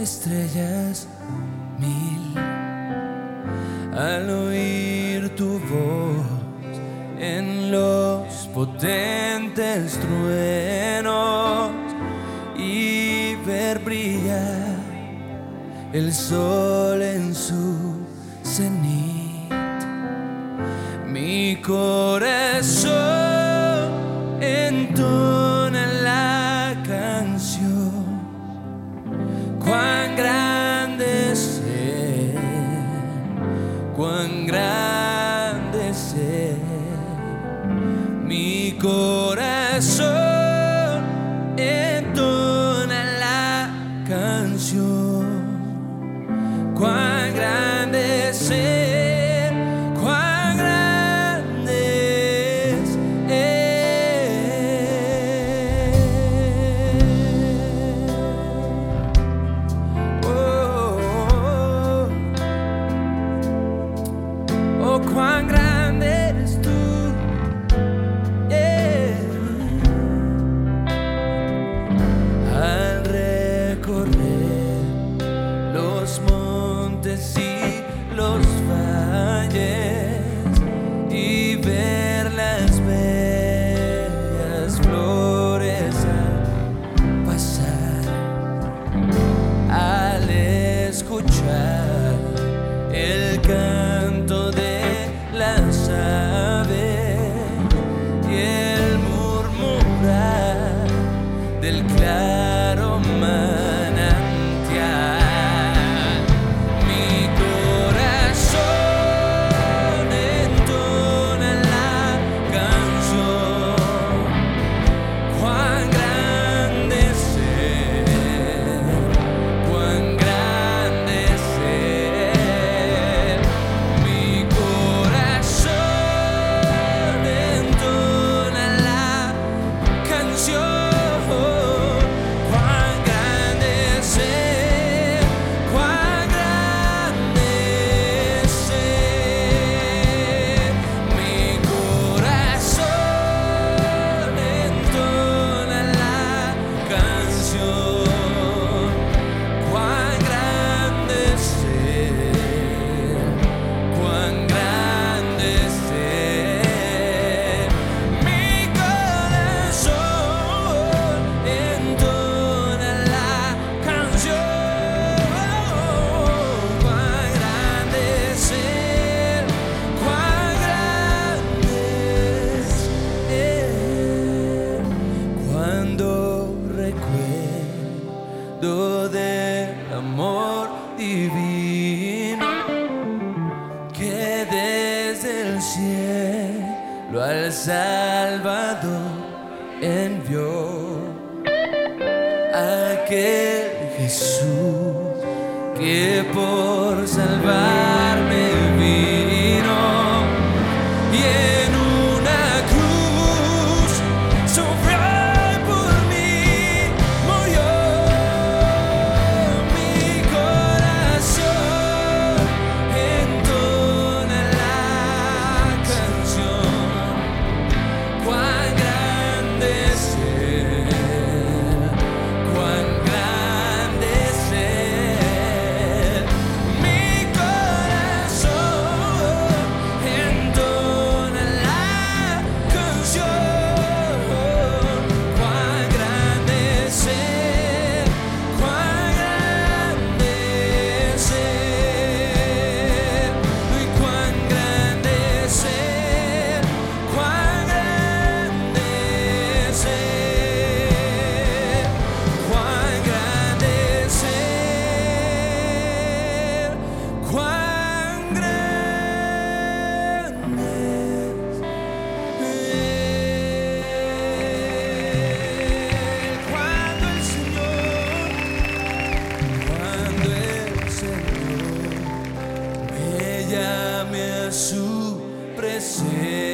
estrellas mil. Al oír tu voz en los potentes truenos y ver brillar el sol. lesser llame a su presencia.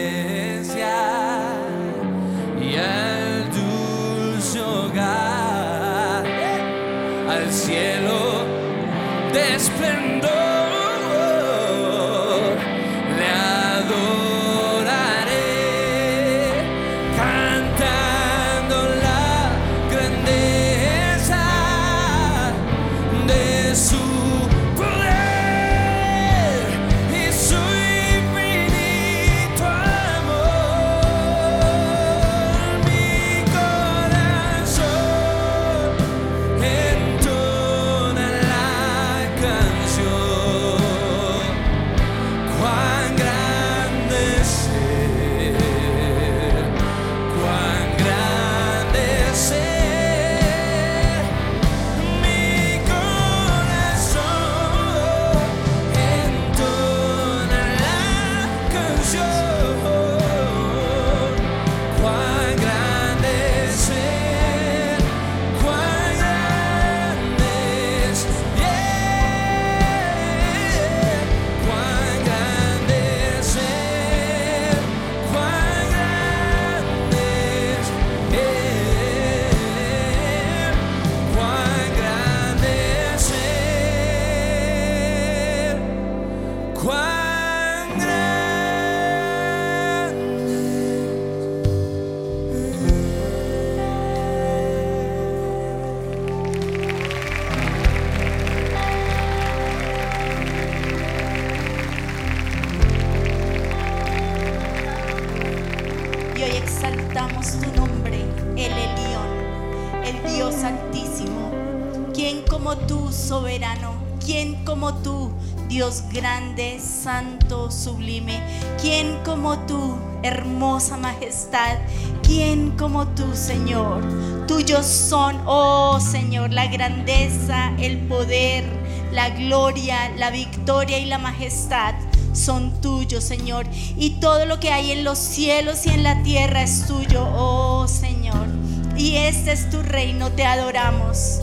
¿Quién como tú, soberano? ¿Quién como tú, Dios grande, santo, sublime? ¿Quién como tú, hermosa majestad? ¿Quién como tú, Señor? Tuyos son, oh Señor, la grandeza, el poder, la gloria, la victoria y la majestad son tuyos, Señor. Y todo lo que hay en los cielos y en la tierra es tuyo, oh Señor. Y este es tu reino, te adoramos.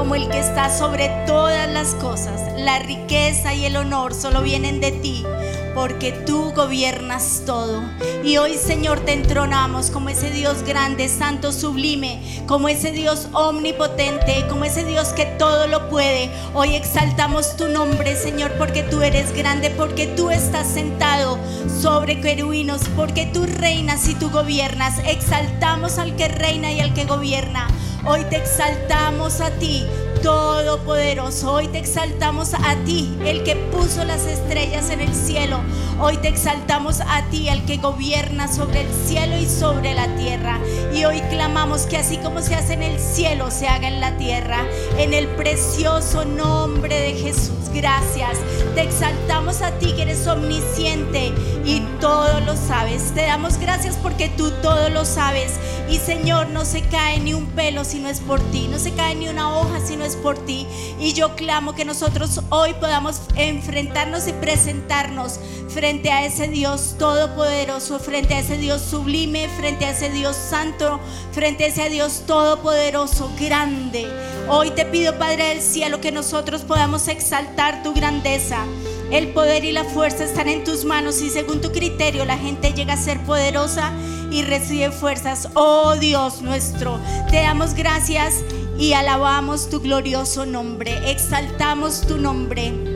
Como el que está sobre todas las cosas, la riqueza y el honor solo vienen de ti, porque tú gobiernas todo. Y hoy, Señor, te entronamos como ese Dios grande, santo, sublime, como ese Dios omnipotente, como ese Dios que todo lo puede. Hoy exaltamos tu nombre, Señor, porque tú eres grande, porque tú estás sentado sobre querubinos, porque tú reinas y tú gobiernas. Exaltamos al que reina y al que gobierna. Hoy te exaltamos a ti, Todopoderoso. Hoy te exaltamos a ti, el que puso las estrellas en el cielo. Hoy te exaltamos a ti, el que gobierna sobre el cielo y sobre la tierra. Y hoy clamamos que así como se hace en el cielo, se haga en la tierra. En el precioso nombre de Jesús. Gracias. Te exaltamos a ti que eres omnisciente y todo lo sabes. Te damos gracias porque tú todo lo sabes. Y Señor, no se cae ni un pelo si no es por ti. No se cae ni una hoja si no es por ti. Y yo clamo que nosotros hoy podamos enfrentarnos y presentarnos frente a ese Dios todopoderoso, frente a ese Dios sublime, frente a ese Dios santo, frente a ese Dios todopoderoso, grande. Hoy te pido, Padre del cielo, que nosotros podamos exaltar tu grandeza. El poder y la fuerza están en tus manos y según tu criterio la gente llega a ser poderosa y recibe fuerzas. Oh Dios nuestro, te damos gracias y alabamos tu glorioso nombre. Exaltamos tu nombre.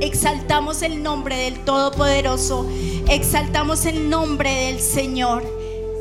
Exaltamos el nombre del Todopoderoso. Exaltamos el nombre del Señor.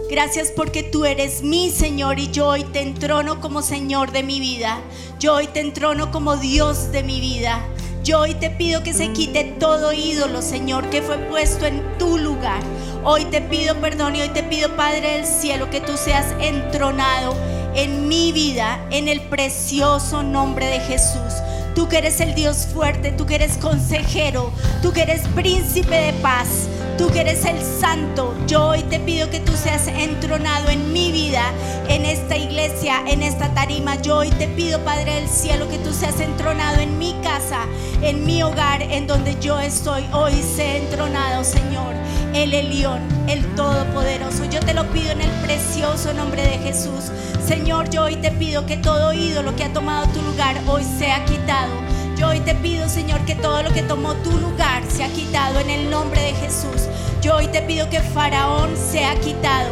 Gracias porque tú eres mi Señor y yo hoy te entrono como Señor de mi vida. Yo hoy te entrono como Dios de mi vida. Yo hoy te pido que se quite todo ídolo, Señor, que fue puesto en tu lugar. Hoy te pido perdón y hoy te pido, Padre del cielo, que tú seas entronado en mi vida, en el precioso nombre de Jesús. Tú que eres el Dios fuerte, tú que eres consejero, tú que eres príncipe de paz, tú que eres el santo. Yo hoy te pido que tú seas entronado en mi vida, en esta iglesia, en esta tarima. Yo hoy te pido, Padre del cielo, que tú seas entronado en mi casa, en mi hogar, en donde yo estoy. Hoy sé entronado, Señor, el Elión, el Todopoderoso. Yo te lo pido en el precioso nombre de Jesús. Señor, yo hoy te pido que todo ídolo que ha tomado tu lugar hoy sea quitado. Yo hoy te pido, Señor, que todo lo que tomó tu lugar sea quitado en el nombre de Jesús. Yo hoy te pido que Faraón sea quitado.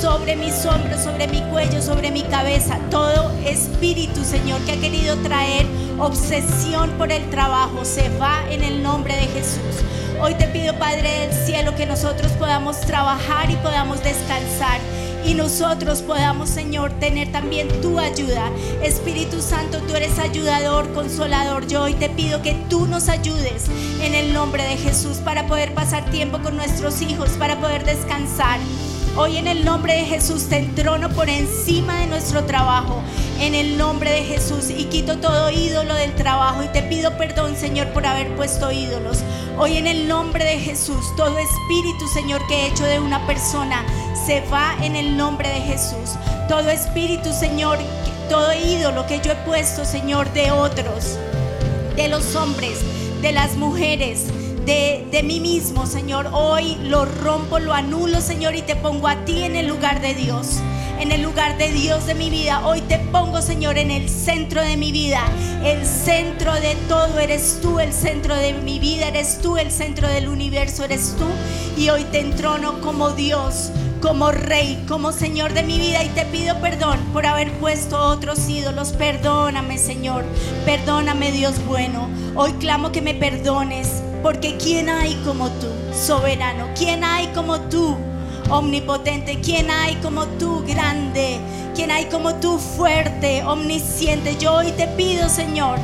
sobre mis hombros, sobre mi cuello, sobre mi cabeza. Todo espíritu, Señor, que ha querido traer obsesión por el trabajo, se va en el nombre de Jesús. Hoy te pido, Padre del cielo, que nosotros podamos trabajar y podamos descansar y nosotros podamos, Señor, tener también tu ayuda. Espíritu Santo, tú eres ayudador, consolador. Yo hoy te pido que tú nos ayudes en el nombre de Jesús para poder pasar tiempo con nuestros hijos, para poder descansar. Hoy en el nombre de Jesús te entrono por encima de nuestro trabajo. En el nombre de Jesús y quito todo ídolo del trabajo y te pido perdón, Señor, por haber puesto ídolos. Hoy en el nombre de Jesús, todo espíritu, Señor, que he hecho de una persona, se va en el nombre de Jesús. Todo espíritu, Señor, todo ídolo que yo he puesto, Señor, de otros, de los hombres, de las mujeres, de, de, mí mismo, Señor. Hoy lo rompo, lo anulo, Señor, y te pongo a ti en el lugar de Dios en el lugar de Dios de mi vida. Hoy te pongo, Señor, en el centro de mi vida. El centro de todo eres tú, el centro de mi vida eres tú, el centro del universo eres tú. Y hoy te entrono como Dios, como Rey, como Señor de mi vida. Y te pido perdón por haber puesto otros ídolos. Perdóname, Señor. Perdóname, Dios bueno. Hoy clamo que me perdones. Porque ¿quién hay como tú, soberano? ¿Quién hay como tú? omnipotente. ¿Quién hay como tú, grande? ¿Quién hay como tú, fuerte, omnisciente? Yo hoy te pido, Señor,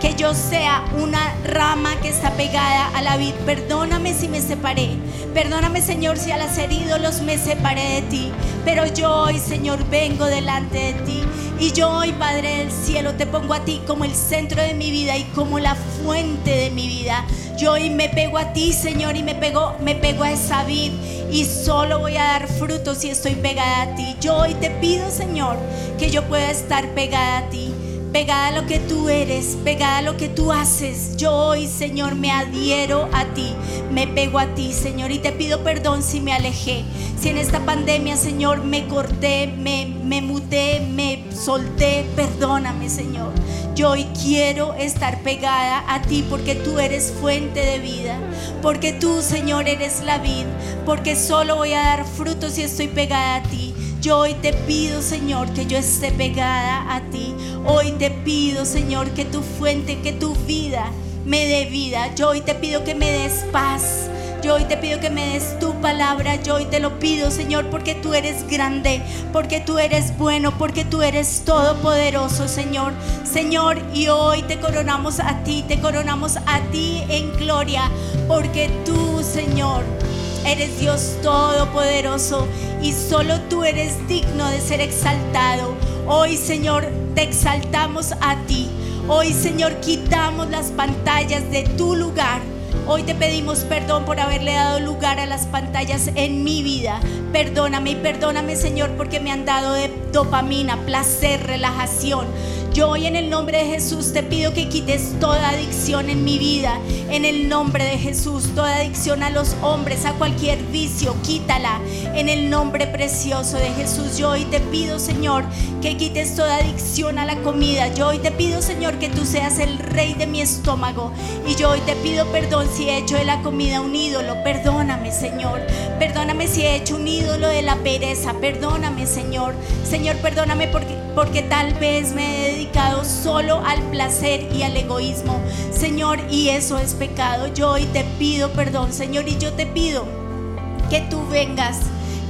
que yo sea una rama que está pegada a la vid. Perdóname si me separé. Perdóname, Señor, si al hacer ídolos me separé de ti. Pero yo hoy, Señor, vengo delante de ti. Y yo hoy, Padre del cielo, te pongo a ti como el centro de mi vida y como la fuente de mi vida. Yo hoy me pego a ti, Señor, y me pego, me pego a esa vid y solo voy a dar frutos si estoy pegada a ti. Yo hoy te pido, Señor, que yo pueda estar pegada a ti pegada a lo que tú eres, pegada a lo que tú haces. Yo hoy, Señor, me adhiero a ti, me pego a ti, Señor, y te pido perdón si me alejé, si en esta pandemia, Señor, me corté, me, me muté, me solté, perdóname, Señor. Yo hoy quiero estar pegada a ti porque tú eres fuente de vida, porque tú, Señor, eres la vida, porque solo voy a dar frutos si estoy pegada a ti. Yo hoy te pido, Señor, que yo esté pegada a ti. Hoy te pido, Señor, que tu fuente, que tu vida me dé vida. Yo hoy te pido que me des paz. Yo hoy te pido que me des tu palabra. Yo hoy te lo pido, Señor, porque tú eres grande, porque tú eres bueno, porque tú eres todopoderoso, Señor. Señor, y hoy te coronamos a ti, te coronamos a ti en gloria, porque tú, Señor, eres Dios todopoderoso y solo tú eres digno de ser exaltado. Hoy, Señor, te exaltamos a ti. Hoy, Señor, quitamos las pantallas de tu lugar. Hoy te pedimos perdón por haberle dado lugar a las pantallas en mi vida. Perdóname y perdóname, Señor, porque me han dado de dopamina, placer, relajación. Yo hoy en el nombre de Jesús te pido que quites toda adicción en mi vida. En el nombre de Jesús, toda adicción a los hombres, a cualquier vicio, quítala. En el nombre precioso de Jesús, yo hoy te pido, Señor, que quites toda adicción a la comida. Yo hoy te pido, Señor, que tú seas el rey de mi estómago. Y yo hoy te pido perdón si he hecho de la comida un ídolo. Perdóname, Señor. Perdóname si he hecho un ídolo de la pereza. Perdóname, Señor. Señor, perdóname porque, porque tal vez me he dedicado solo al placer y al egoísmo. Señor, y eso es pecado. Yo hoy te pido perdón, Señor, y yo te pido que tú vengas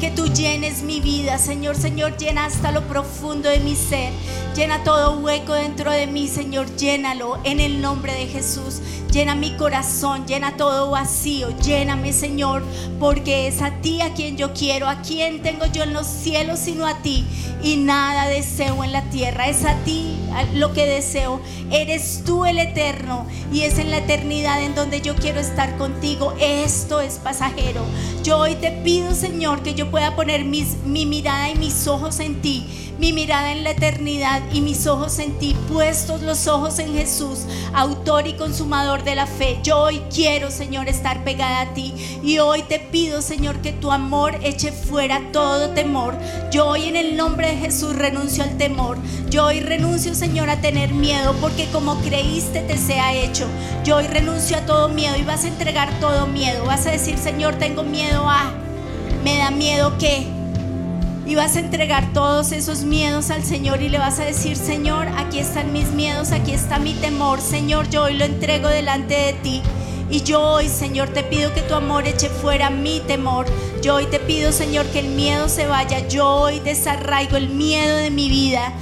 que tú llenes mi vida, Señor, Señor, llena hasta lo profundo de mi ser, llena todo hueco dentro de mí, Señor, llénalo en el nombre de Jesús, llena mi corazón, llena todo vacío, lléname, Señor, porque es a ti a quien yo quiero, a quien tengo yo en los cielos, sino a ti, y nada deseo en la tierra, es a ti lo que deseo, eres tú el eterno, y es en la eternidad en donde yo quiero estar contigo, esto es pasajero, yo hoy te pido, Señor, que yo pueda poner mi mirada y mis ojos en ti, mi mirada en la eternidad y mis ojos en ti, puestos los ojos en Jesús, autor y consumador de la fe. Yo hoy quiero, Señor, estar pegada a ti y hoy te pido, Señor, que tu amor eche fuera todo temor. Yo hoy en el nombre de Jesús renuncio al temor. Yo hoy renuncio, Señor, a tener miedo porque como creíste te sea hecho. Yo hoy renuncio a todo miedo y vas a entregar todo miedo. Vas a decir, Señor, tengo miedo a... Me da miedo que Y vas a entregar todos esos miedos al Señor y le vas a decir, Señor, aquí están mis miedos, aquí está mi temor. Señor, yo hoy lo entrego delante de ti. Y yo hoy, Señor, te pido que tu amor eche fuera mi temor. Yo hoy te pido, Señor, que el miedo se vaya. Yo hoy desarraigo el miedo de mi vida.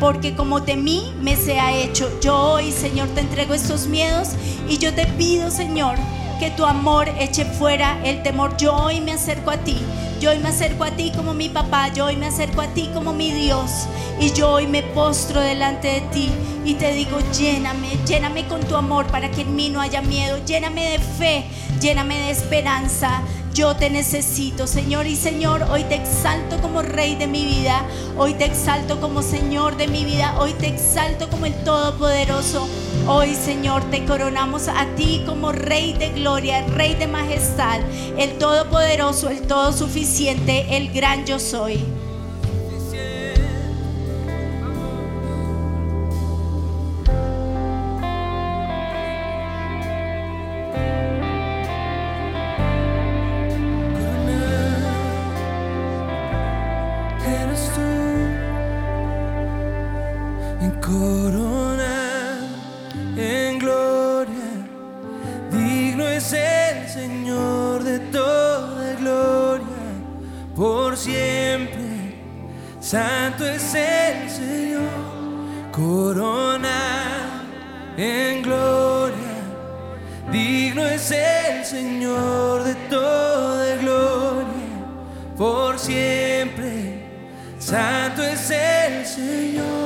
porque como de mí me sea hecho. Yo hoy, Señor, te entrego estos miedos y yo te pido, Señor, que tu amor eche fuera el temor. Yo hoy me acerco a ti. Yo hoy me acerco a ti como mi papá. Yo hoy me acerco a ti como mi Dios. Y yo hoy me postro delante de ti y te digo, lléname, lléname con tu amor para que en mí no haya miedo. Lléname de fe, lléname de esperanza. Yo te necesito, Señor. Y Señor, hoy te exalto como Rey de mi vida. Hoy te exalto como Señor de mi vida. Hoy te exalto como el Todopoderoso. Hoy, Señor, te coronamos a ti como Rey de gloria, Rey de majestad, el Todopoderoso, el Todo suficiente, el gran yo soy. Santo es el Señor, corona en gloria. Digno es el Señor de toda gloria, por siempre. Santo es el Señor.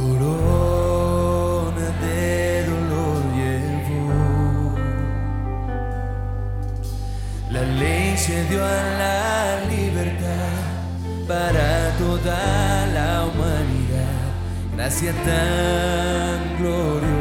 Corona de dolor llevó. La ley se dio a la libertad para toda la humanidad gracia tan gloriosa.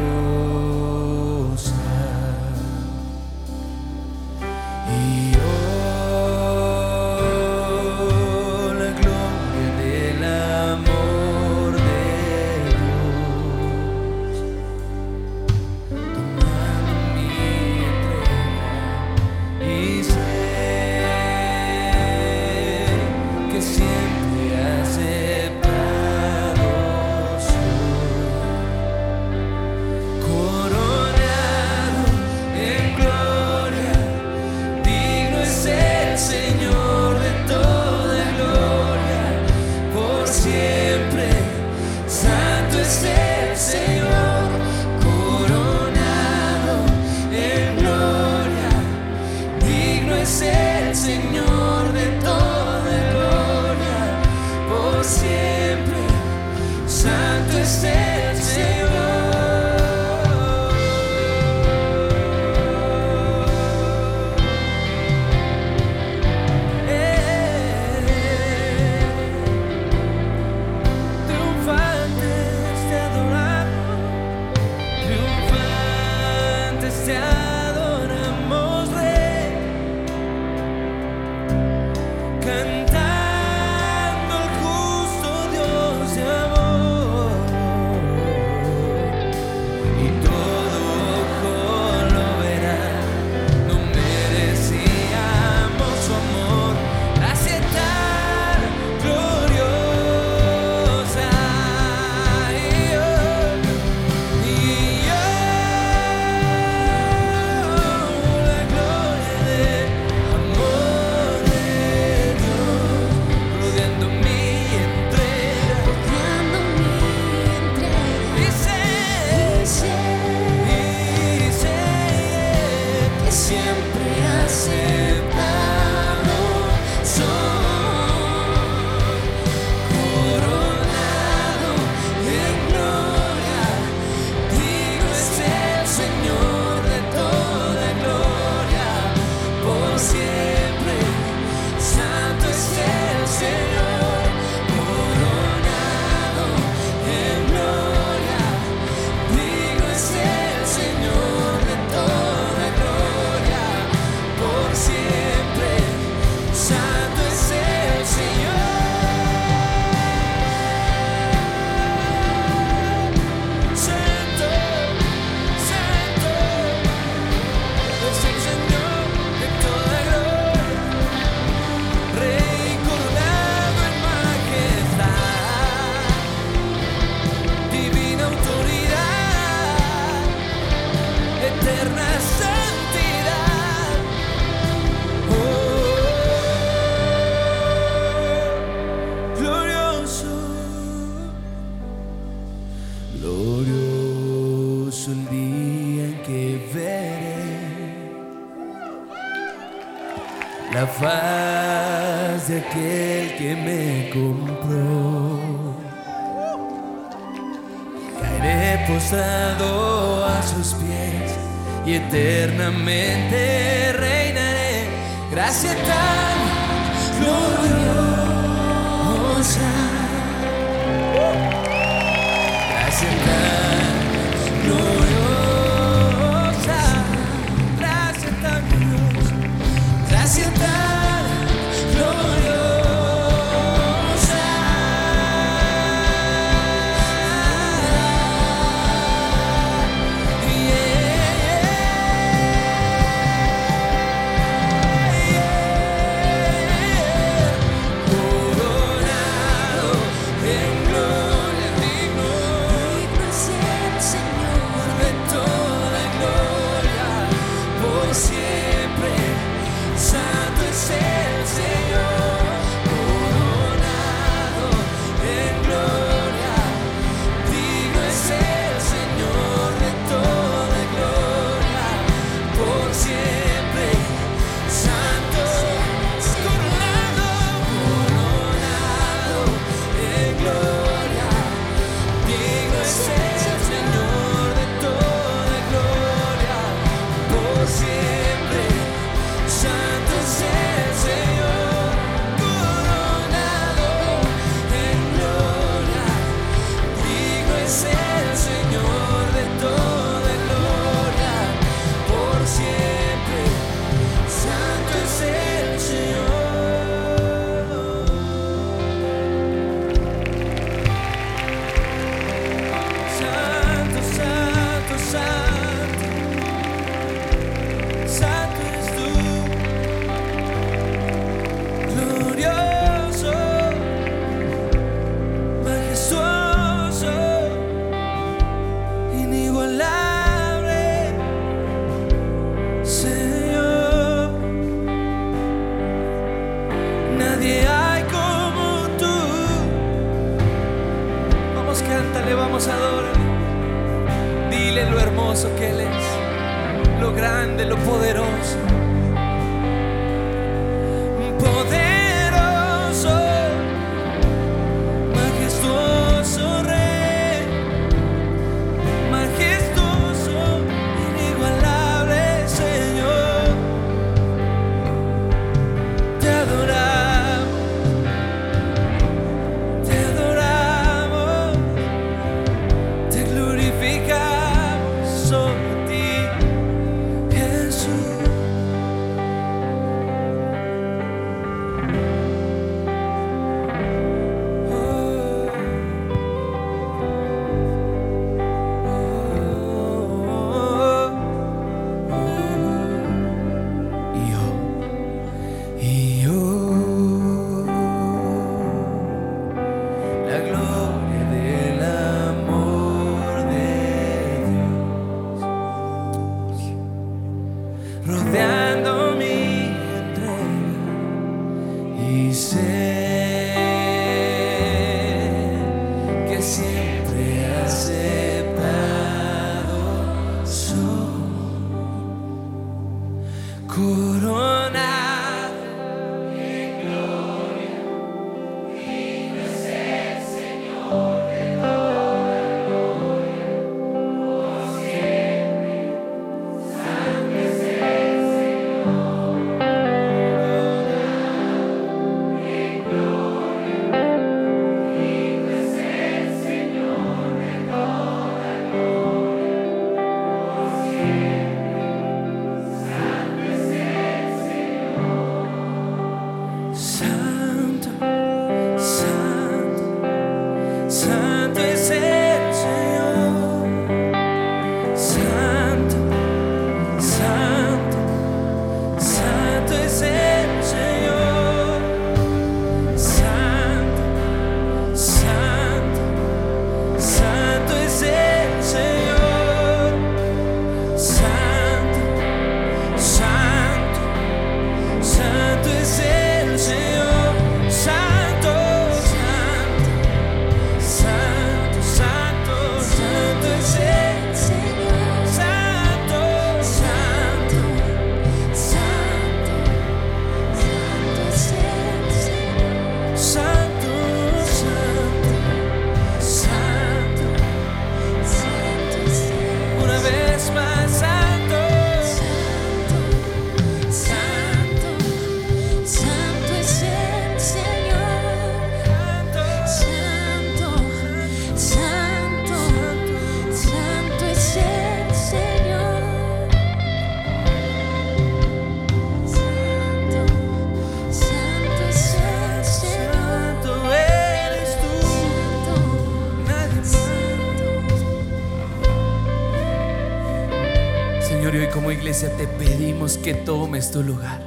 Tu lugar.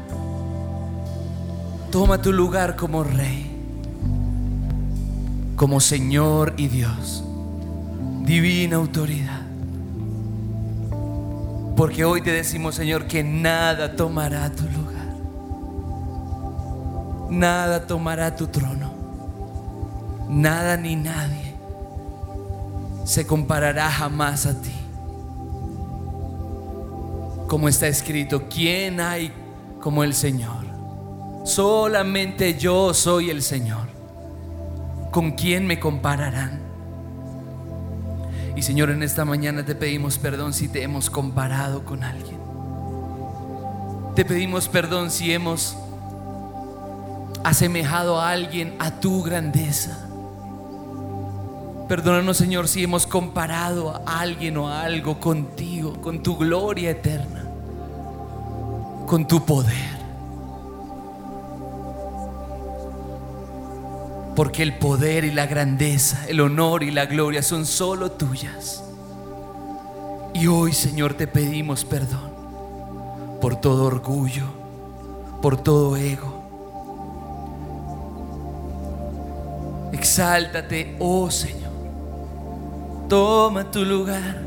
Toma tu lugar como rey, como Señor y Dios, divina autoridad. Porque hoy te decimos, Señor, que nada tomará tu lugar. Nada tomará tu trono. Nada ni nadie se comparará jamás a ti. Como está escrito, ¿quién hay como el Señor? Solamente yo soy el Señor. ¿Con quién me compararán? Y Señor, en esta mañana te pedimos perdón si te hemos comparado con alguien. Te pedimos perdón si hemos asemejado a alguien a tu grandeza. Perdónanos, Señor, si hemos comparado a alguien o a algo contigo, con tu gloria eterna, con tu poder. Porque el poder y la grandeza, el honor y la gloria son solo tuyas. Y hoy, Señor, te pedimos perdón por todo orgullo, por todo ego. Exáltate, oh Señor. Toma tu lugar.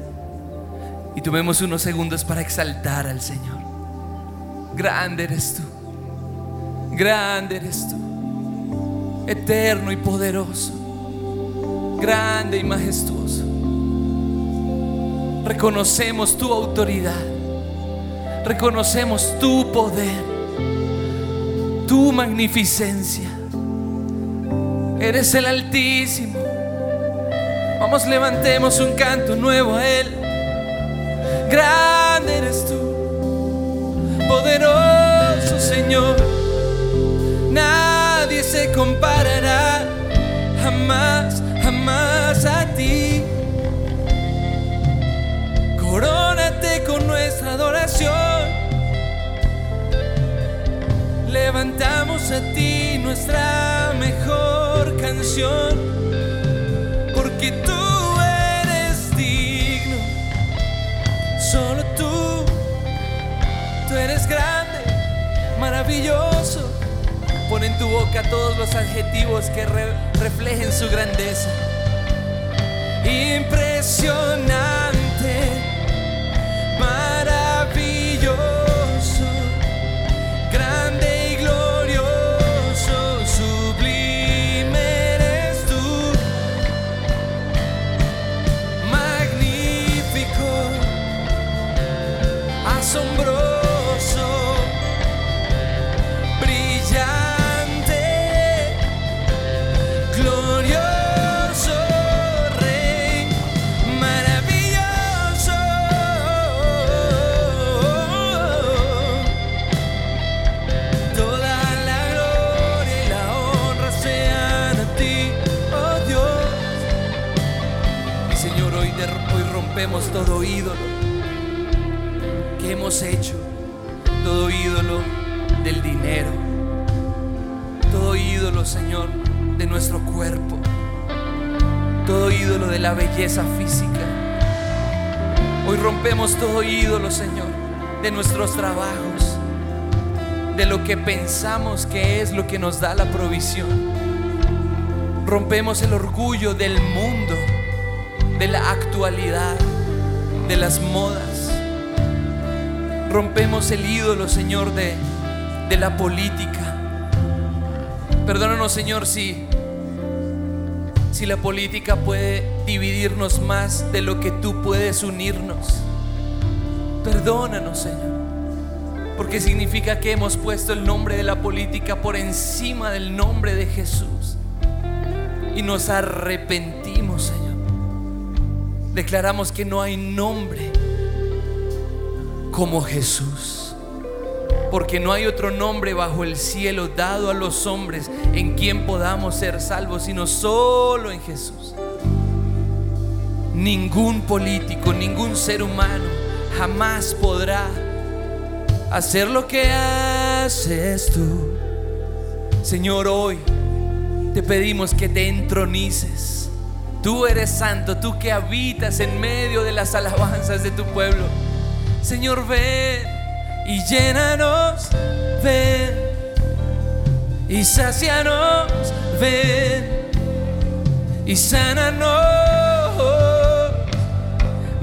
Y tomemos unos segundos para exaltar al Señor. Grande eres tú. Grande eres tú eterno y poderoso, grande y majestuoso. Reconocemos tu autoridad, reconocemos tu poder, tu magnificencia. Eres el Altísimo. Vamos, levantemos un canto nuevo a Él. Grande eres tú, poderoso Señor. Nadie se comparará jamás, jamás a ti. Corónate con nuestra adoración. Levantamos a ti nuestra mejor canción. Porque tú maravilloso. Pon en tu boca todos los adjetivos que re- reflejen su grandeza. Impresionante, de nuestros trabajos, de lo que pensamos que es lo que nos da la provisión. Rompemos el orgullo del mundo, de la actualidad, de las modas. Rompemos el ídolo, Señor, de, de la política. Perdónanos, Señor, si, si la política puede dividirnos más de lo que tú puedes unirnos. Perdónanos, Señor. Porque significa que hemos puesto el nombre de la política por encima del nombre de Jesús. Y nos arrepentimos, Señor. Declaramos que no hay nombre como Jesús. Porque no hay otro nombre bajo el cielo dado a los hombres en quien podamos ser salvos, sino solo en Jesús. Ningún político, ningún ser humano jamás podrá hacer lo que haces tú. Señor, hoy te pedimos que te entronices. Tú eres santo, tú que habitas en medio de las alabanzas de tu pueblo. Señor, ven y llénanos, ven y sacianos, ven y sánanos.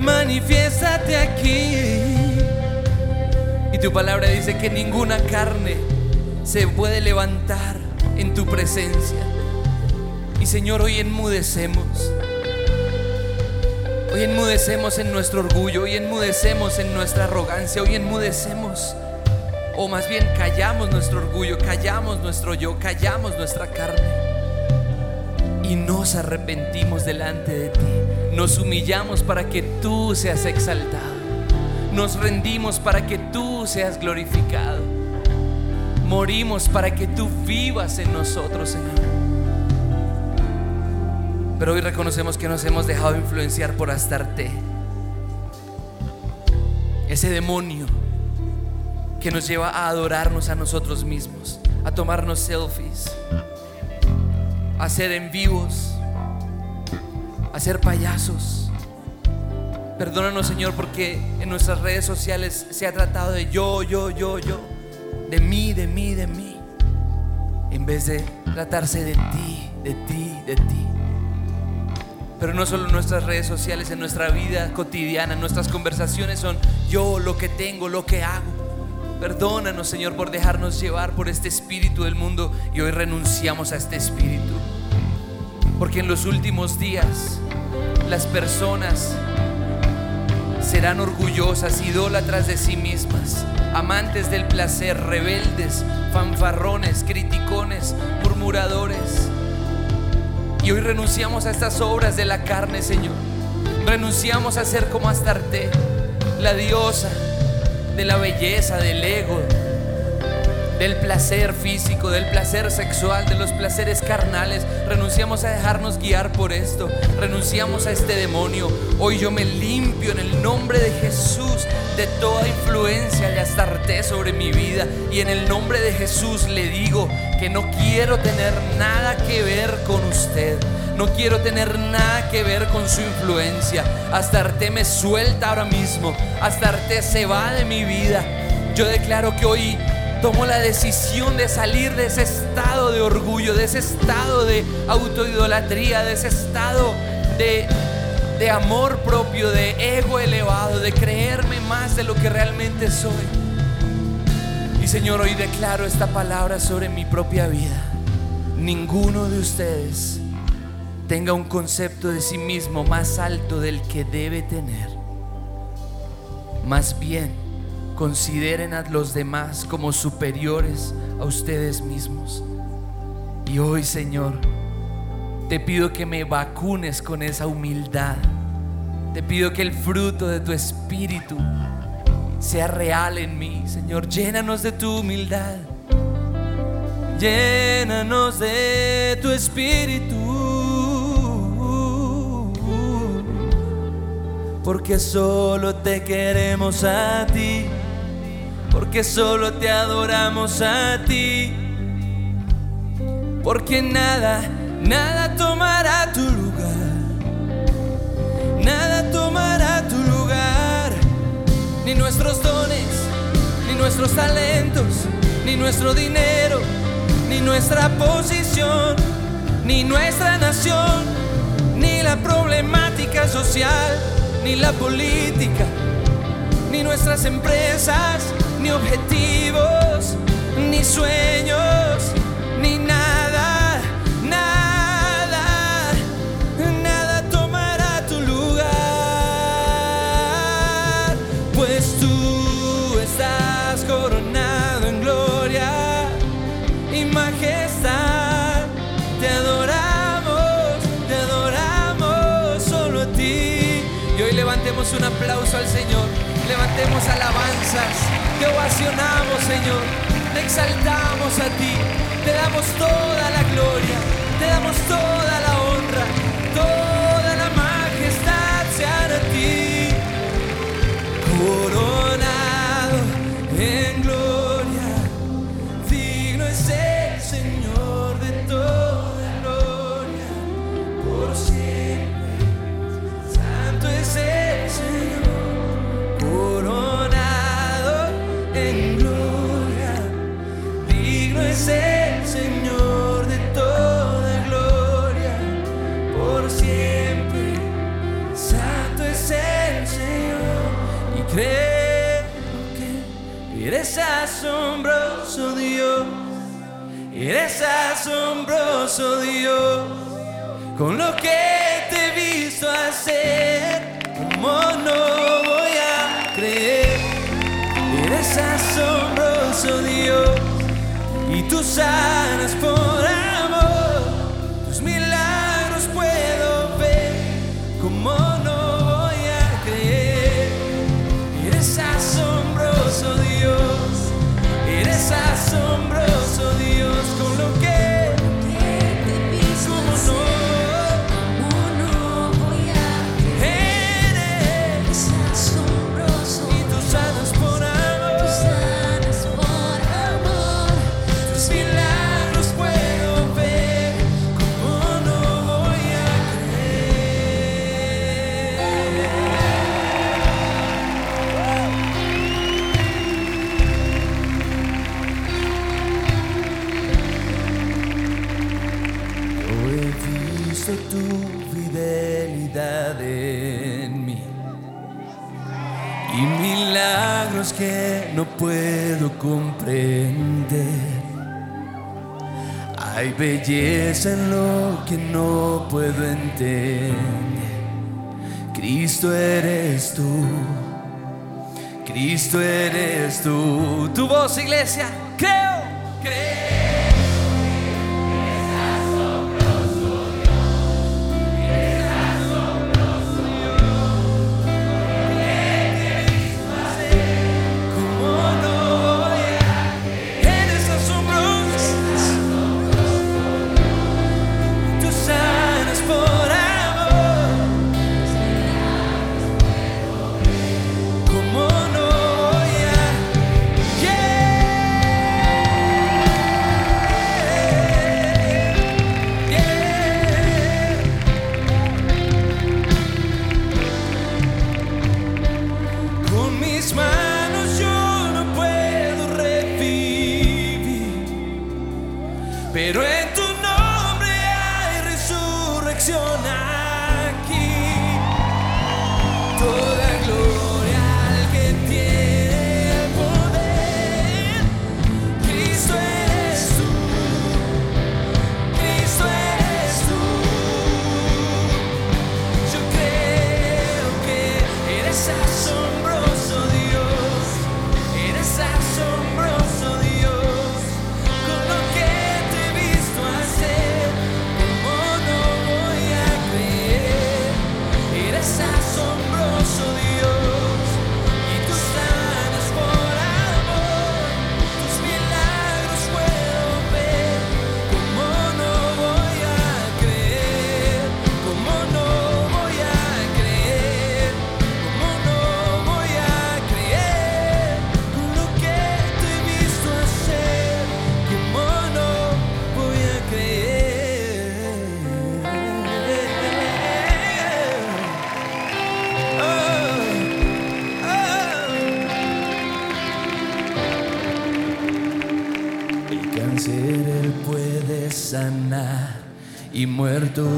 Manifiéstate aquí. Y tu palabra dice que ninguna carne se puede levantar en tu presencia. Y Señor, hoy enmudecemos. Hoy enmudecemos en nuestro orgullo, hoy enmudecemos en nuestra arrogancia, hoy enmudecemos. O más bien callamos nuestro orgullo, callamos nuestro yo, callamos nuestra carne. Y nos arrepentimos delante de ti. Nos humillamos para que tú seas exaltado. Nos rendimos para que tú seas glorificado. Morimos para que tú vivas en nosotros, Señor. Pero hoy reconocemos que nos hemos dejado influenciar por Astarte. Ese demonio que nos lleva a adorarnos a nosotros mismos, a tomarnos selfies, a ser en vivos, a ser payasos. Perdónanos, Señor, porque en nuestras redes sociales se ha tratado de yo, yo, yo, yo, de mí, de mí, de mí, en vez de tratarse de ti, de ti, de ti. Pero no solo en nuestras redes sociales, en nuestra vida cotidiana, nuestras conversaciones son yo, lo que tengo, lo que hago. Perdónanos, Señor, por dejarnos llevar por este espíritu del mundo y hoy renunciamos a este espíritu. Porque en los últimos días las personas serán orgullosas, idólatras de sí mismas, amantes del placer, rebeldes, fanfarrones, criticones, murmuradores y hoy renunciamos a estas obras de la carne, Señor. Renunciamos a ser como Astarte, la diosa de la belleza, del ego, del placer físico, del placer sexual, de los placeres carnales. Renunciamos a dejarnos guiar por esto. Renunciamos a este demonio. Hoy yo me limpio en el nombre de Jesús de toda influencia de Astarte sobre mi vida. Y en el nombre de Jesús le digo que no quiero tener nada que ver con usted. No quiero tener nada que ver con su influencia. Astarte me suelta ahora mismo. Astarte se va de mi vida. Yo declaro que hoy tomo la decisión de salir de ese estado de orgullo, de ese estado de autoidolatría, de ese estado de, de amor propio, de ego elevado, de creerme más de lo que realmente soy. Y Señor, hoy declaro esta palabra sobre mi propia vida. Ninguno de ustedes tenga un concepto de sí mismo más alto del que debe tener. Más bien, consideren a los demás como superiores a ustedes mismos. Y hoy, Señor, te pido que me vacunes con esa humildad. Te pido que el fruto de tu espíritu sea real en mí. Señor, llénanos de tu humildad. Llénanos de tu espíritu. Porque solo te queremos a ti. Porque solo te adoramos a ti. Porque nada, nada tomará tu lugar. Nada tomará tu lugar ni nuestros dones, ni nuestros talentos, ni nuestro dinero, ni nuestra posición, ni nuestra nación, ni la problemática social, ni la política, ni nuestras empresas, ni objetivos, ni sueños, ni nada, nada, nada tomará tu lugar, pues tú estás coronado en gloria y majestad. Te adoramos, te adoramos solo a ti. Y hoy levantemos un aplauso al Señor, levantemos alabanzas, te ovacionamos, Señor, te exaltamos a ti, te damos toda la gloria, te damos toda la honra, toda la majestad sea a ti, coronado en gloria, Eres asombroso Dios, eres asombroso Dios, con lo que te he visto hacer, como no voy a creer. Eres asombroso Dios, y tú sanas por en lo que no puedo entender. Cristo eres tú, Cristo eres tú. Tu voz, iglesia.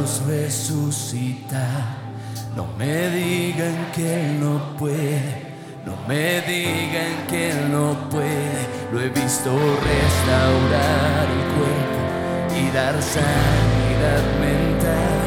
Resucita. No me digan que Él no puede, no me digan que Él no puede. Lo he visto restaurar el cuerpo y dar sanidad mental.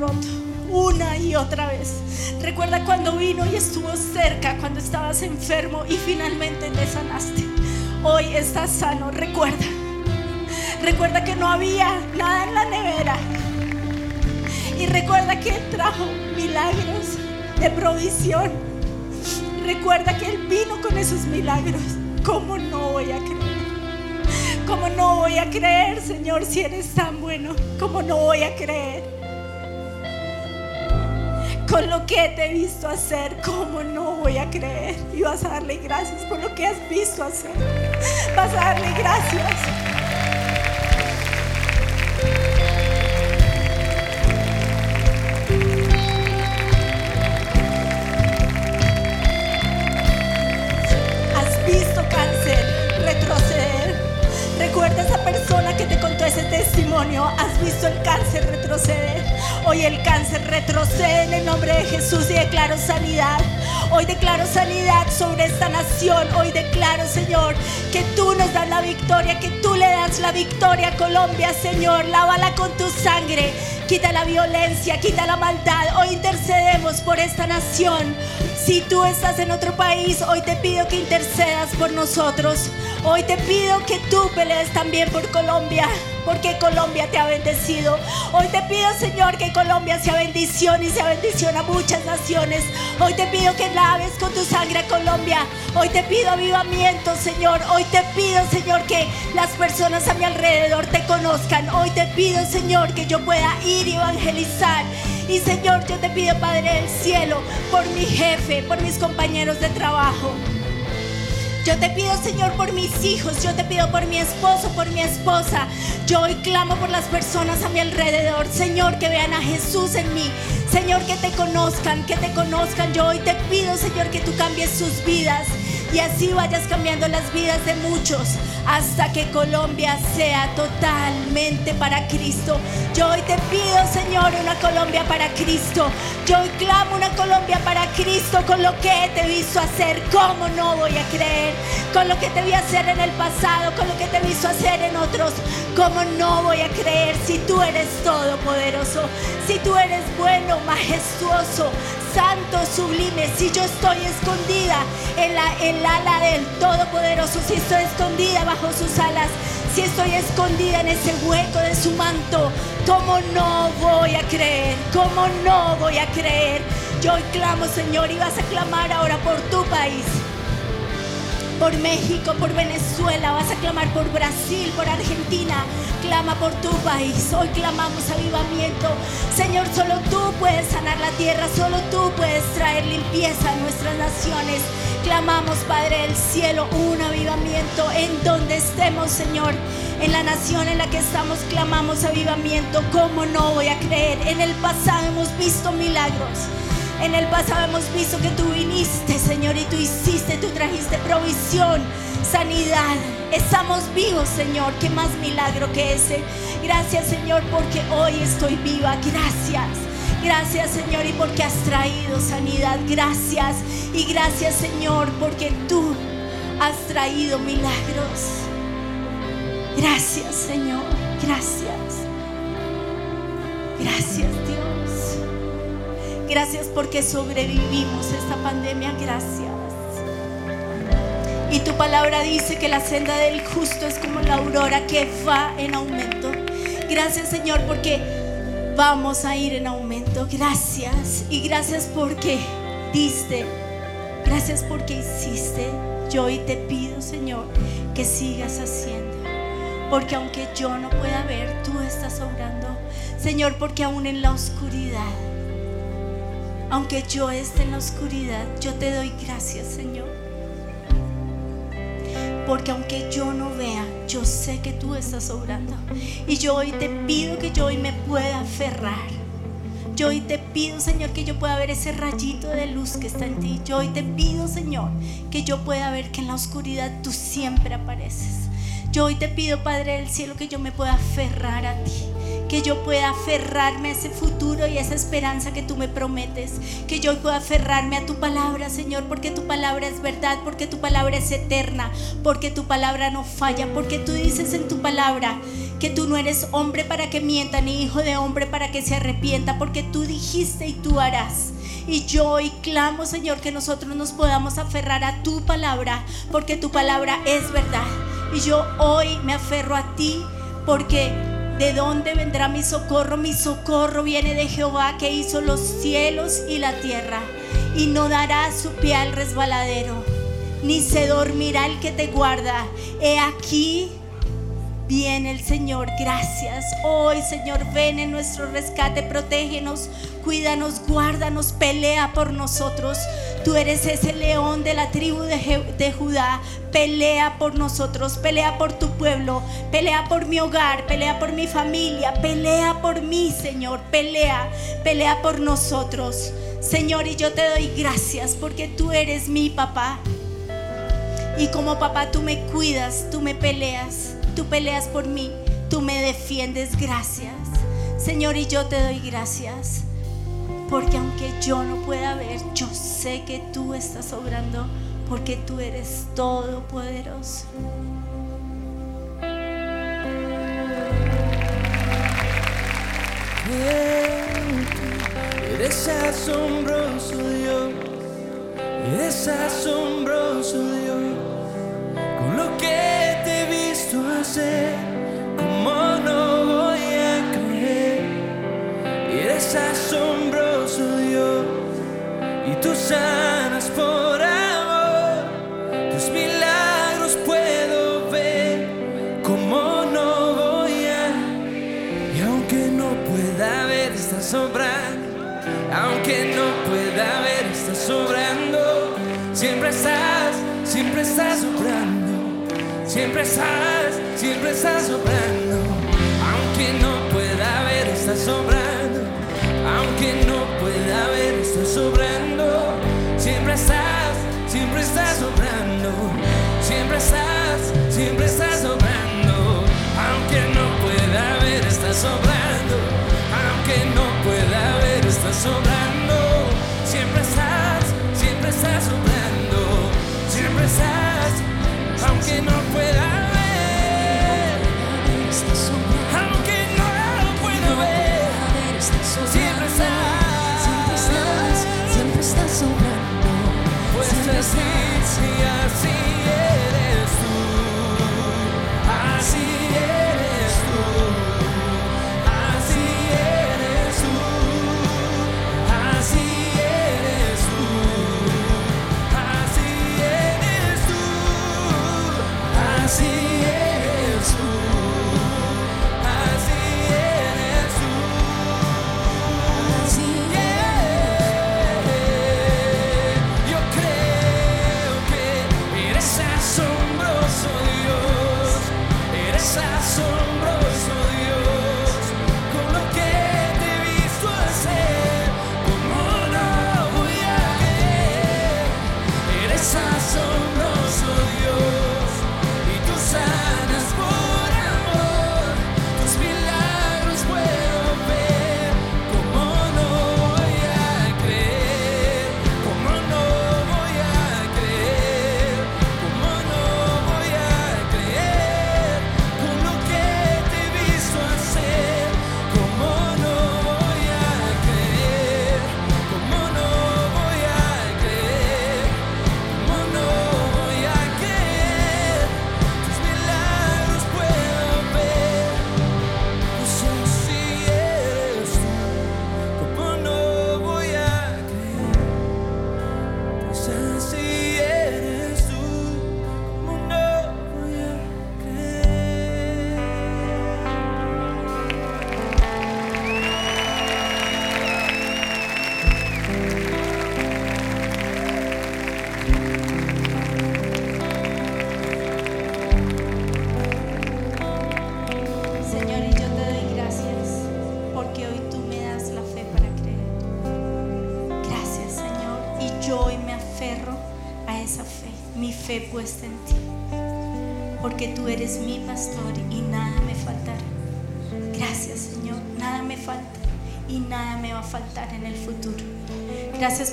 Roto, una y otra vez. Recuerda cuando vino y estuvo cerca, cuando estabas enfermo y finalmente te sanaste. Hoy estás sano, recuerda. Recuerda que no había nada en la nevera. Y recuerda que Él trajo milagros de provisión. Recuerda que Él vino con esos milagros. ¿Cómo no voy a creer? ¿Cómo no voy a creer, Señor, si eres tan bueno? ¿Cómo no voy a creer? Con lo que te he visto hacer, ¿cómo no voy a creer? Y vas a darle gracias por lo que has visto hacer. Vas a darle gracias. Has visto cáncer retroceder. Recuerda esa persona que te contó ese testimonio. Has visto el cáncer retroceder. Hoy el cáncer retrocede en el nombre de Jesús y declaro sanidad. Hoy declaro sanidad sobre esta nación. Hoy declaro, Señor, que tú nos das la victoria, que tú le das la victoria a Colombia, Señor. Lávala con tu sangre. Quita la violencia, quita la maldad. Hoy intercedemos por esta nación. Si tú estás en otro país, hoy te pido que intercedas por nosotros. Hoy te pido que tú pelees también por Colombia, porque Colombia te ha bendecido. Hoy te pido, Señor, que Colombia sea bendición y sea bendición a muchas naciones. Hoy te pido que laves con tu sangre a Colombia. Hoy te pido avivamiento, Señor. Hoy te pido, Señor, que las personas a mi alrededor te conozcan. Hoy te pido, Señor, que yo pueda ir y evangelizar. Y Señor, yo te pido, Padre del cielo, por mi jefe, por mis compañeros de trabajo. Yo te pido, Señor, por mis hijos. Yo te pido por mi esposo, por mi esposa. Yo hoy clamo por las personas a mi alrededor. Señor, que vean a Jesús en mí. Señor, que te conozcan, que te conozcan. Yo hoy te pido, Señor, que tú cambies sus vidas. Y así vayas cambiando las vidas de muchos hasta que Colombia sea totalmente para Cristo. Yo hoy te pido, Señor, una Colombia para Cristo. Yo hoy clamo una Colombia para Cristo con lo que te he visto hacer. ¿Cómo no voy a creer? Con lo que te vi hacer en el pasado, con lo que te visto hacer en otros. ¿Cómo no voy a creer si tú eres todopoderoso? Si tú eres bueno, majestuoso, santo, sublime, si yo estoy escondida en la el ala del Todopoderoso, si estoy escondida bajo sus alas, si estoy escondida en ese hueco de su manto, ¿cómo no voy a creer? ¿Cómo no voy a creer? Yo hoy clamo, Señor, y vas a clamar ahora por tu país por México, por Venezuela, vas a clamar por Brasil, por Argentina, clama por tu país. Hoy clamamos avivamiento. Señor, solo tú puedes sanar la tierra, solo tú puedes traer limpieza a nuestras naciones. Clamamos, Padre del cielo, un avivamiento en donde estemos, Señor. En la nación en la que estamos clamamos avivamiento. ¿Cómo no voy a creer? En el pasado hemos visto milagros. En el pasado hemos visto que tú viniste, Señor, y tú hiciste, tú trajiste provisión, sanidad. Estamos vivos, Señor. ¿Qué más milagro que ese? Gracias, Señor, porque hoy estoy viva. Gracias. Gracias, Señor, y porque has traído sanidad. Gracias. Y gracias, Señor, porque tú has traído milagros. Gracias, Señor. Gracias. Gracias, Dios. Gracias porque sobrevivimos esta pandemia. Gracias. Y tu palabra dice que la senda del justo es como la aurora que va en aumento. Gracias Señor porque vamos a ir en aumento. Gracias. Y gracias porque diste. Gracias porque hiciste. Yo hoy te pido Señor que sigas haciendo. Porque aunque yo no pueda ver, tú estás obrando. Señor, porque aún en la oscuridad aunque yo esté en la oscuridad, yo te doy gracias, Señor. Porque aunque yo no vea, yo sé que tú estás obrando. Y yo hoy te pido que yo hoy me pueda aferrar. Yo hoy te pido, Señor, que yo pueda ver ese rayito de luz que está en ti. Yo hoy te pido, Señor, que yo pueda ver que en la oscuridad tú siempre apareces. Yo hoy te pido, Padre del cielo, que yo me pueda aferrar a ti que yo pueda aferrarme a ese futuro y a esa esperanza que tú me prometes, que yo pueda aferrarme a tu palabra, Señor, porque tu palabra es verdad, porque tu palabra es eterna, porque tu palabra no falla, porque tú dices en tu palabra que tú no eres hombre para que mienta, ni hijo de hombre para que se arrepienta, porque tú dijiste y tú harás. Y yo hoy clamo, Señor, que nosotros nos podamos aferrar a tu palabra, porque tu palabra es verdad. Y yo hoy me aferro a ti, porque ¿De dónde vendrá mi socorro? Mi socorro viene de Jehová que hizo los cielos y la tierra. Y no dará su pie al resbaladero, ni se dormirá el que te guarda. He aquí viene el Señor. Gracias. Hoy, Señor, ven en nuestro rescate, protégenos, cuídanos, guárdanos, pelea por nosotros. Tú eres ese león de la tribu de, Judá. Pelea por nosotros, pelea por tu pueblo, pelea por mi hogar, pelea por mi familia, pelea por mí, Señor. Pelea, pelea por nosotros. Señor, y yo te doy gracias porque tú eres mi papá. Y como papá tú me cuidas, tú me peleas, tú peleas por mí, tú me defiendes. Gracias. Señor, y yo te doy gracias. Porque aunque yo no pueda ver, yo sé que tú estás obrando porque tú eres todopoderoso. Eres asombroso Dios, eres asombroso Dios, con lo que hacer, como no voy a creer, eres asombroso Dios, y tú sanas por amor, tus milagros puedo ver, como no voy a, y aunque no pueda ver, estás sobrando, aunque no pueda ver, estás sobrando, siempre estás, siempre estás sobrando, siempre estás, siempre estás sobrando, aunque no pueda ver, estás sobrando, aunque no pueda ver, estás sobrando, siempre estás, siempre estás sobrando, siempre estás, siempre estás sobrando, aunque no pueda ver, estás sobrando, aunque no pueda ver, estás sobrando, siempre estás, siempre estás sobrando, siempre estás, aunque no pueda ver, siempre estás, Siempre estás, siempre estás sobrando. pues así, sí,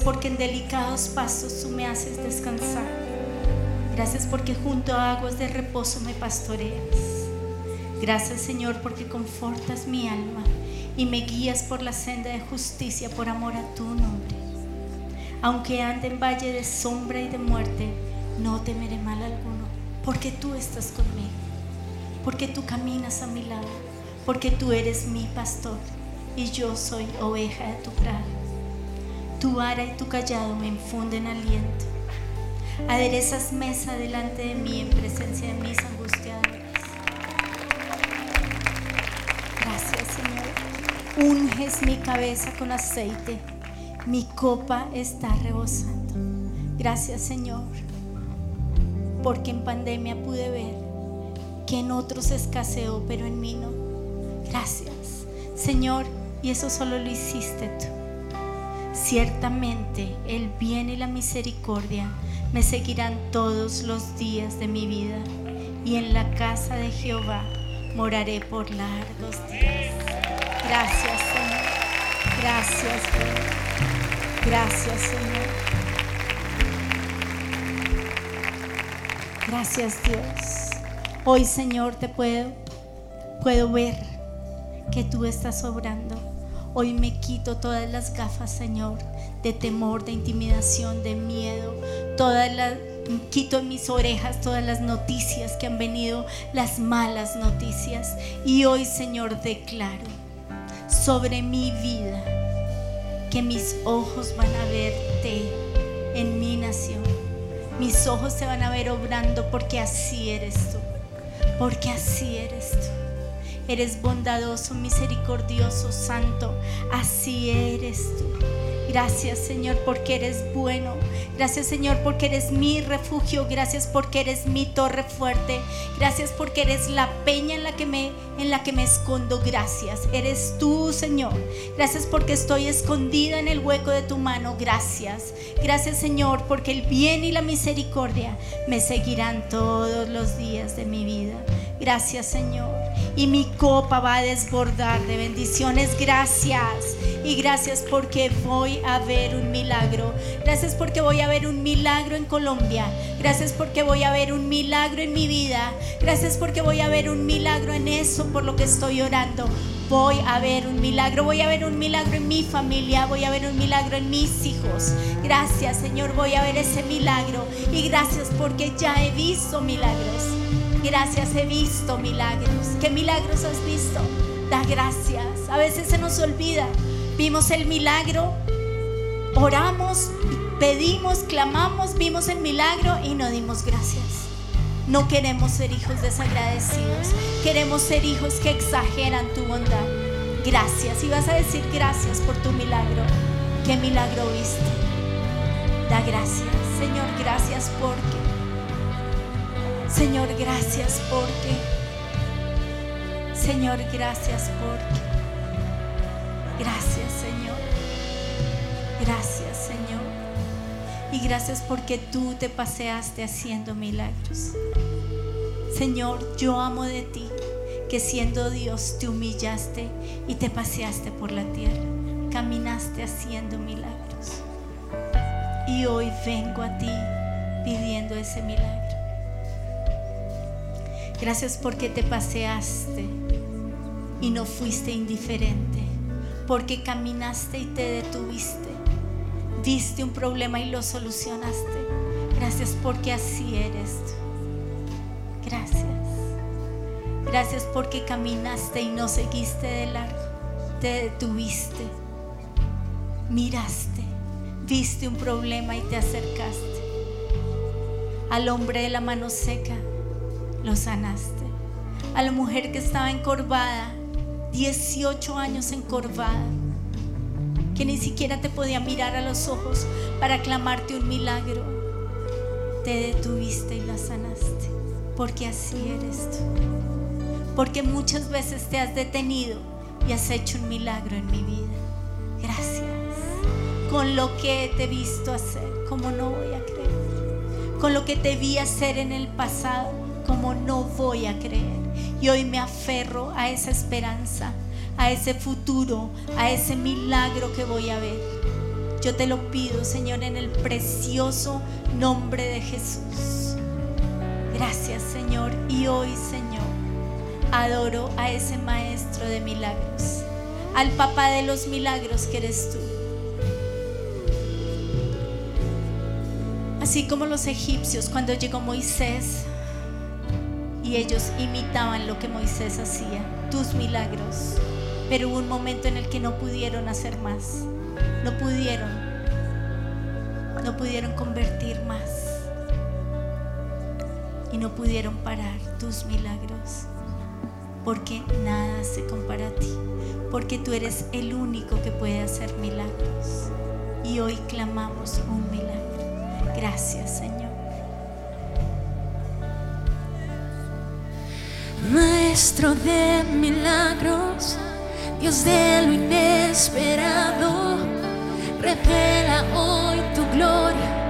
porque en delicados pasos tú me haces descansar. Gracias porque junto a aguas de reposo me pastoreas. Gracias Señor porque confortas mi alma y me guías por la senda de justicia por amor a tu nombre. Aunque ande en valle de sombra y de muerte, no temeré mal alguno, porque tú estás conmigo, porque tú caminas a mi lado, porque tú eres mi pastor y yo soy oveja de tu prado. Tu ara y tu callado me infunden aliento. Aderezas mesa delante de mí en presencia de mis angustiadores. Gracias, Señor. Unges mi cabeza con aceite. Mi copa está rebosando. Gracias, Señor. Porque en pandemia pude ver que en otros escaseó, pero en mí no. Gracias, Señor. Y eso solo lo hiciste tú. Ciertamente el bien y la misericordia me seguirán todos los días de mi vida y en la casa de Jehová moraré por largos días. Gracias Señor. Gracias Señor. Gracias Señor. Gracias Dios. Hoy Señor te puedo, puedo ver que tú estás obrando. Hoy me quito todas las gafas, Señor, de temor, de intimidación, de miedo. Todas las quito en mis orejas todas las noticias que han venido, las malas noticias. Y hoy, Señor, declaro sobre mi vida que mis ojos van a verte en mi nación. Mis ojos se van a ver obrando porque así eres tú. Porque así eres tú. Eres bondadoso, misericordioso, santo. Así eres tú. Gracias Señor porque eres bueno. Gracias Señor porque eres mi refugio. Gracias porque eres mi torre fuerte. Gracias porque eres la peña en la que me en la que me escondo. Gracias. Eres tú, Señor. Gracias porque estoy escondida en el hueco de tu mano. Gracias. Gracias, Señor, porque el bien y la misericordia me seguirán todos los días de mi vida. Gracias, Señor. Y mi copa va a desbordar de bendiciones. Gracias. Y gracias porque voy a ver un milagro. Gracias porque voy a ver un milagro en Colombia. Gracias porque voy a ver un milagro en mi vida. Gracias porque voy a ver un milagro en eso por lo que estoy orando. Voy a ver un milagro, voy a ver un milagro en mi familia, voy a ver un milagro en mis hijos. Gracias Señor, voy a ver ese milagro. Y gracias porque ya he visto milagros. Gracias, he visto milagros. ¿Qué milagros has visto? Da gracias. A veces se nos olvida. Vimos el milagro, oramos, pedimos, clamamos, vimos el milagro y no dimos gracias. No queremos ser hijos desagradecidos. Queremos ser hijos que exageran tu bondad. Gracias. Y vas a decir gracias por tu milagro. ¿Qué milagro viste? Da gracias. Señor, gracias porque. Señor, gracias porque. Señor, gracias porque. Gracias, Señor. Gracias, Señor. Y gracias porque tú te paseaste haciendo milagros. Señor, yo amo de ti que siendo Dios te humillaste y te paseaste por la tierra. Caminaste haciendo milagros. Y hoy vengo a ti pidiendo ese milagro. Gracias porque te paseaste y no fuiste indiferente. Porque caminaste y te detuviste. Viste un problema y lo solucionaste. Gracias porque así eres tú. Gracias. Gracias porque caminaste y no seguiste de largo. Te detuviste. Miraste. Viste un problema y te acercaste. Al hombre de la mano seca lo sanaste. A la mujer que estaba encorvada, 18 años encorvada, que ni siquiera te podía mirar a los ojos para clamarte un milagro, te detuviste y la sanaste, porque así eres tú. Porque muchas veces te has detenido y has hecho un milagro en mi vida. Gracias. Con lo que te he visto hacer, como no voy a creer. Con lo que te vi hacer en el pasado como no voy a creer. Y hoy me aferro a esa esperanza, a ese futuro, a ese milagro que voy a ver. Yo te lo pido, Señor, en el precioso nombre de Jesús. Gracias, Señor. Y hoy, Señor, adoro a ese Maestro de milagros, al Papá de los milagros que eres tú. Así como los egipcios cuando llegó Moisés y ellos imitaban lo que Moisés hacía, tus milagros. Pero hubo un momento en el que no pudieron hacer más. No pudieron. No pudieron convertir más. Y no pudieron parar tus milagros. Porque nada se compara a ti. Porque tú eres el único que puede hacer milagros. Y hoy clamamos un milagro. Gracias, Señor. Maestro de milagros, Dios de lo inesperado, revela hoy tu gloria.